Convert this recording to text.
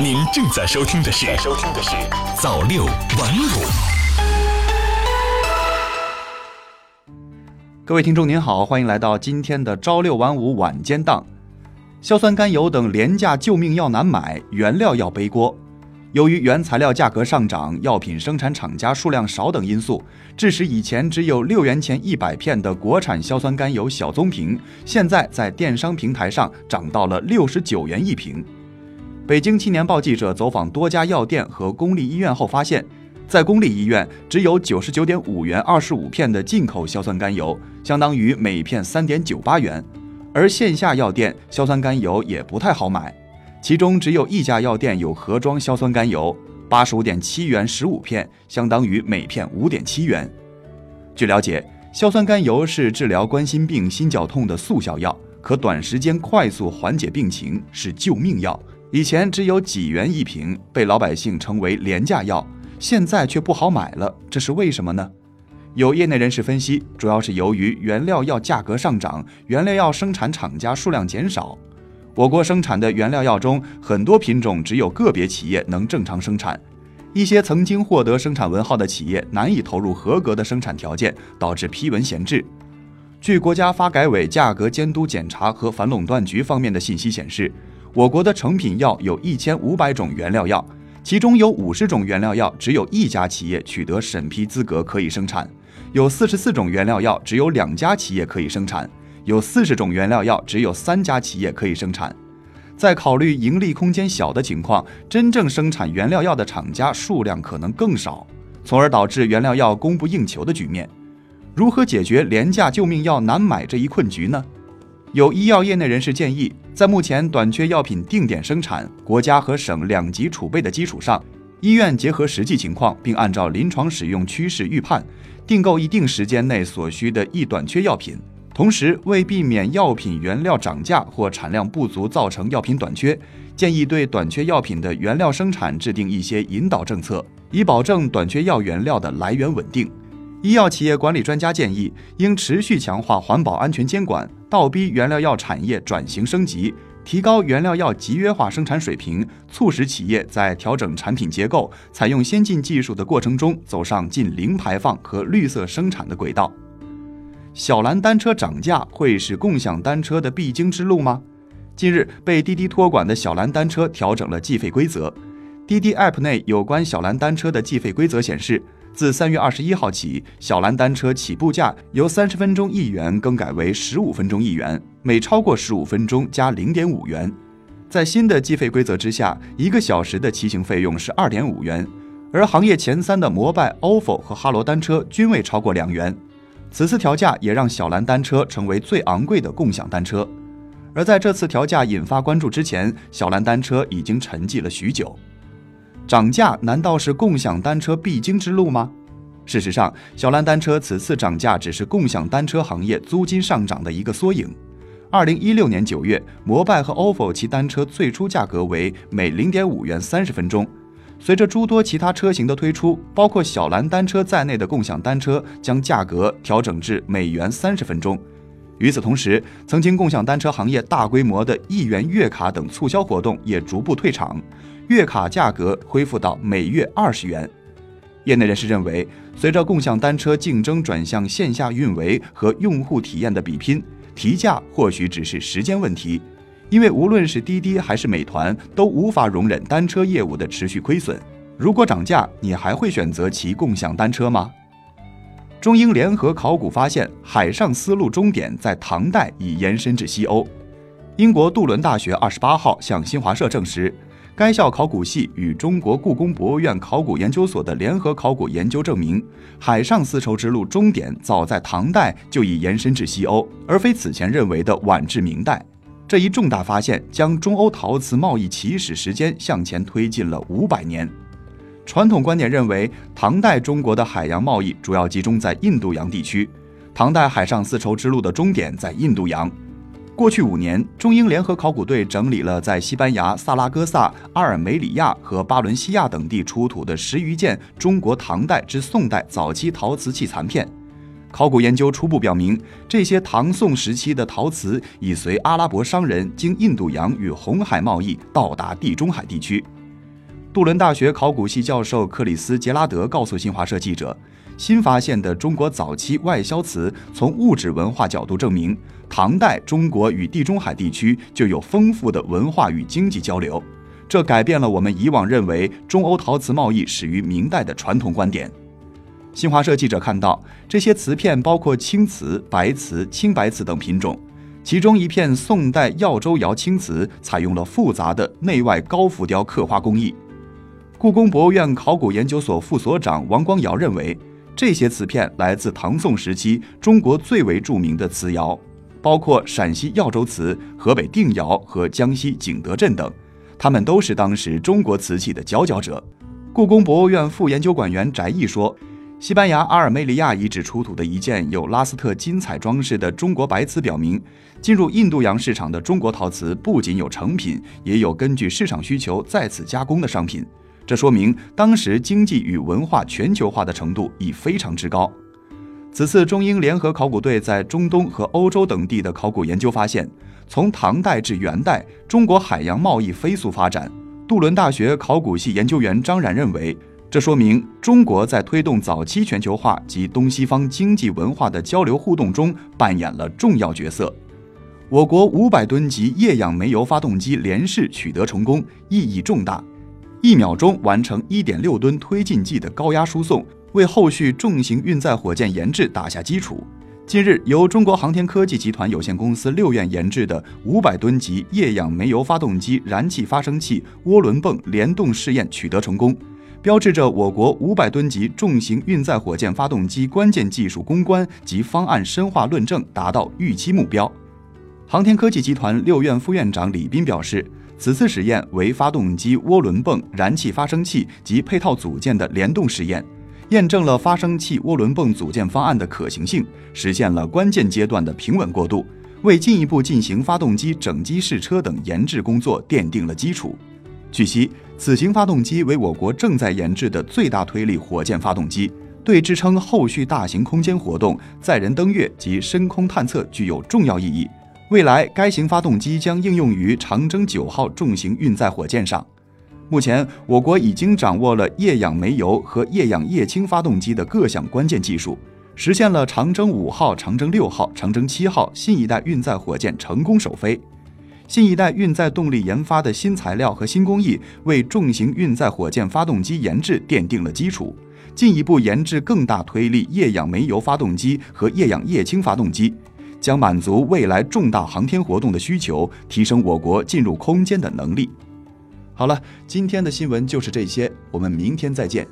您正在收听的是《收听的是早六晚五》。各位听众您好，欢迎来到今天的朝六晚五晚间档。硝酸甘油等廉价救命药难买，原料要背锅。由于原材料价格上涨、药品生产厂家数量少等因素，致使以前只有六元钱一百片的国产硝酸甘油小棕瓶，现在在电商平台上涨到了六十九元一瓶。北京青年报记者走访多家药店和公立医院后发现，在公立医院只有九十九点五元二十五片的进口硝酸甘油，相当于每片三点九八元，而线下药店硝酸甘油也不太好买。其中只有一家药店有盒装硝酸甘油，八十五点七元十五片，相当于每片五点七元。据了解，硝酸甘油是治疗冠心病、心绞痛的速效药，可短时间快速缓解病情，是救命药。以前只有几元一瓶，被老百姓称为廉价药，现在却不好买了，这是为什么呢？有业内人士分析，主要是由于原料药价格上涨，原料药生产厂家数量减少。我国生产的原料药中，很多品种只有个别企业能正常生产，一些曾经获得生产文号的企业难以投入合格的生产条件，导致批文闲置。据国家发改委价格监督检查和反垄断局方面的信息显示，我国的成品药有一千五百种原料药，其中有五十种原料药只有一家企业取得审批资格可以生产，有四十四种原料药只有两家企业可以生产。有四十种原料药，只有三家企业可以生产。在考虑盈利空间小的情况，真正生产原料药的厂家数量可能更少，从而导致原料药供不应求的局面。如何解决廉价救命药难买这一困局呢？有医药业内人士建议，在目前短缺药品定点生产、国家和省两级储备的基础上，医院结合实际情况，并按照临床使用趋势预判，订购一定时间内所需的易短缺药品。同时，为避免药品原料涨价或产量不足造成药品短缺，建议对短缺药品的原料生产制定一些引导政策，以保证短缺药原料的来源稳定。医药企业管理专家建议，应持续强化环保安全监管，倒逼原料药产业转型升级，提高原料药集约化生产水平，促使企业在调整产品结构、采用先进技术的过程中，走上近零排放和绿色生产的轨道。小蓝单车涨价会是共享单车的必经之路吗？近日，被滴滴托管的小蓝单车调整了计费规则。滴滴 App 内有关小蓝单车的计费规则显示，自三月二十一号起，小蓝单车起步价由三十分钟一元更改为十五分钟一元，每超过十五分钟加零点五元。在新的计费规则之下，一个小时的骑行费用是二点五元，而行业前三的摩拜、ofo 和哈罗单车均未超过两元。此次调价也让小蓝单车成为最昂贵的共享单车，而在这次调价引发关注之前，小蓝单车已经沉寂了许久。涨价难道是共享单车必经之路吗？事实上，小蓝单车此次涨价只是共享单车行业租金上涨的一个缩影。二零一六年九月，摩拜和 ofo 其单车最初价格为每零点五元三十分钟。随着诸多其他车型的推出，包括小蓝单车在内的共享单车将价格调整至每元三十分钟。与此同时，曾经共享单车行业大规模的一元月卡等促销活动也逐步退场，月卡价格恢复到每月二十元。业内人士认为，随着共享单车竞争转向线下运维和用户体验的比拼，提价或许只是时间问题。因为无论是滴滴还是美团，都无法容忍单车业务的持续亏损。如果涨价，你还会选择骑共享单车吗？中英联合考古发现，海上丝路终点在唐代已延伸至西欧。英国杜伦大学二十八号向新华社证实，该校考古系与中国故宫博物院考古研究所的联合考古研究证明，海上丝绸之路终点早在唐代就已延伸至西欧，而非此前认为的晚至明代。这一重大发现将中欧陶瓷贸易起始时间向前推进了五百年。传统观点认为，唐代中国的海洋贸易主要集中在印度洋地区，唐代海上丝绸之路的终点在印度洋。过去五年，中英联合考古队整理了在西班牙萨拉戈萨、阿尔梅里亚和巴伦西亚等地出土的十余件中国唐代至宋代早期陶瓷器残片。考古研究初步表明，这些唐宋时期的陶瓷已随阿拉伯商人经印度洋与红海贸易到达地中海地区。杜伦大学考古系教授克里斯·杰拉德告诉新华社记者，新发现的中国早期外销瓷从物质文化角度证明，唐代中国与地中海地区就有丰富的文化与经济交流，这改变了我们以往认为中欧陶瓷贸易始于明代的传统观点。新华社记者看到，这些瓷片包括青瓷、白瓷、青白瓷等品种。其中一片宋代耀州窑青瓷采用了复杂的内外高浮雕刻花工艺。故宫博物院考古研究所副所长王光尧认为，这些瓷片来自唐宋时期中国最为著名的瓷窑，包括陕西耀州瓷、河北定窑和江西景德镇等，他们都是当时中国瓷器的佼佼者。故宫博物院副研究馆员翟毅说。西班牙阿尔梅利亚遗址出土的一件有拉斯特金彩装饰的中国白瓷，表明进入印度洋市场的中国陶瓷不仅有成品，也有根据市场需求再次加工的商品。这说明当时经济与文化全球化的程度已非常之高。此次中英联合考古队在中东和欧洲等地的考古研究发现，从唐代至元代，中国海洋贸易飞速发展。杜伦大学考古系研究员张冉认为。这说明中国在推动早期全球化及东西方经济文化的交流互动中扮演了重要角色。我国五百吨级液氧煤油发动机连试取得成功，意义重大。一秒钟完成一点六吨推进剂的高压输送，为后续重型运载火箭研制打下基础。近日，由中国航天科技集团有限公司六院研制的五百吨级液氧煤油发动机燃气发生器涡轮泵联动试验取得成功。标志着我国五百吨级重型运载火箭发动机关键技术攻关及方案深化论证达到预期目标。航天科技集团六院副院长李斌表示，此次实验为发动机涡轮泵、燃气发生器及配套组件的联动试验，验证了发生器涡轮泵组件方案的可行性，实现了关键阶段的平稳过渡，为进一步进行发动机整机试车等研制工作奠定了基础。据悉，此型发动机为我国正在研制的最大推力火箭发动机，对支撑后续大型空间活动、载人登月及深空探测具有重要意义。未来，该型发动机将应用于长征九号重型运载火箭上。目前，我国已经掌握了液氧煤油和液氧液氢发动机的各项关键技术，实现了长征五号、长征六号、长征七号新一代运载火箭成功首飞。新一代运载动力研发的新材料和新工艺，为重型运载火箭发动机研制奠定了基础。进一步研制更大推力液氧煤油发动机和液氧液氢发动机，将满足未来重大航天活动的需求，提升我国进入空间的能力。好了，今天的新闻就是这些，我们明天再见。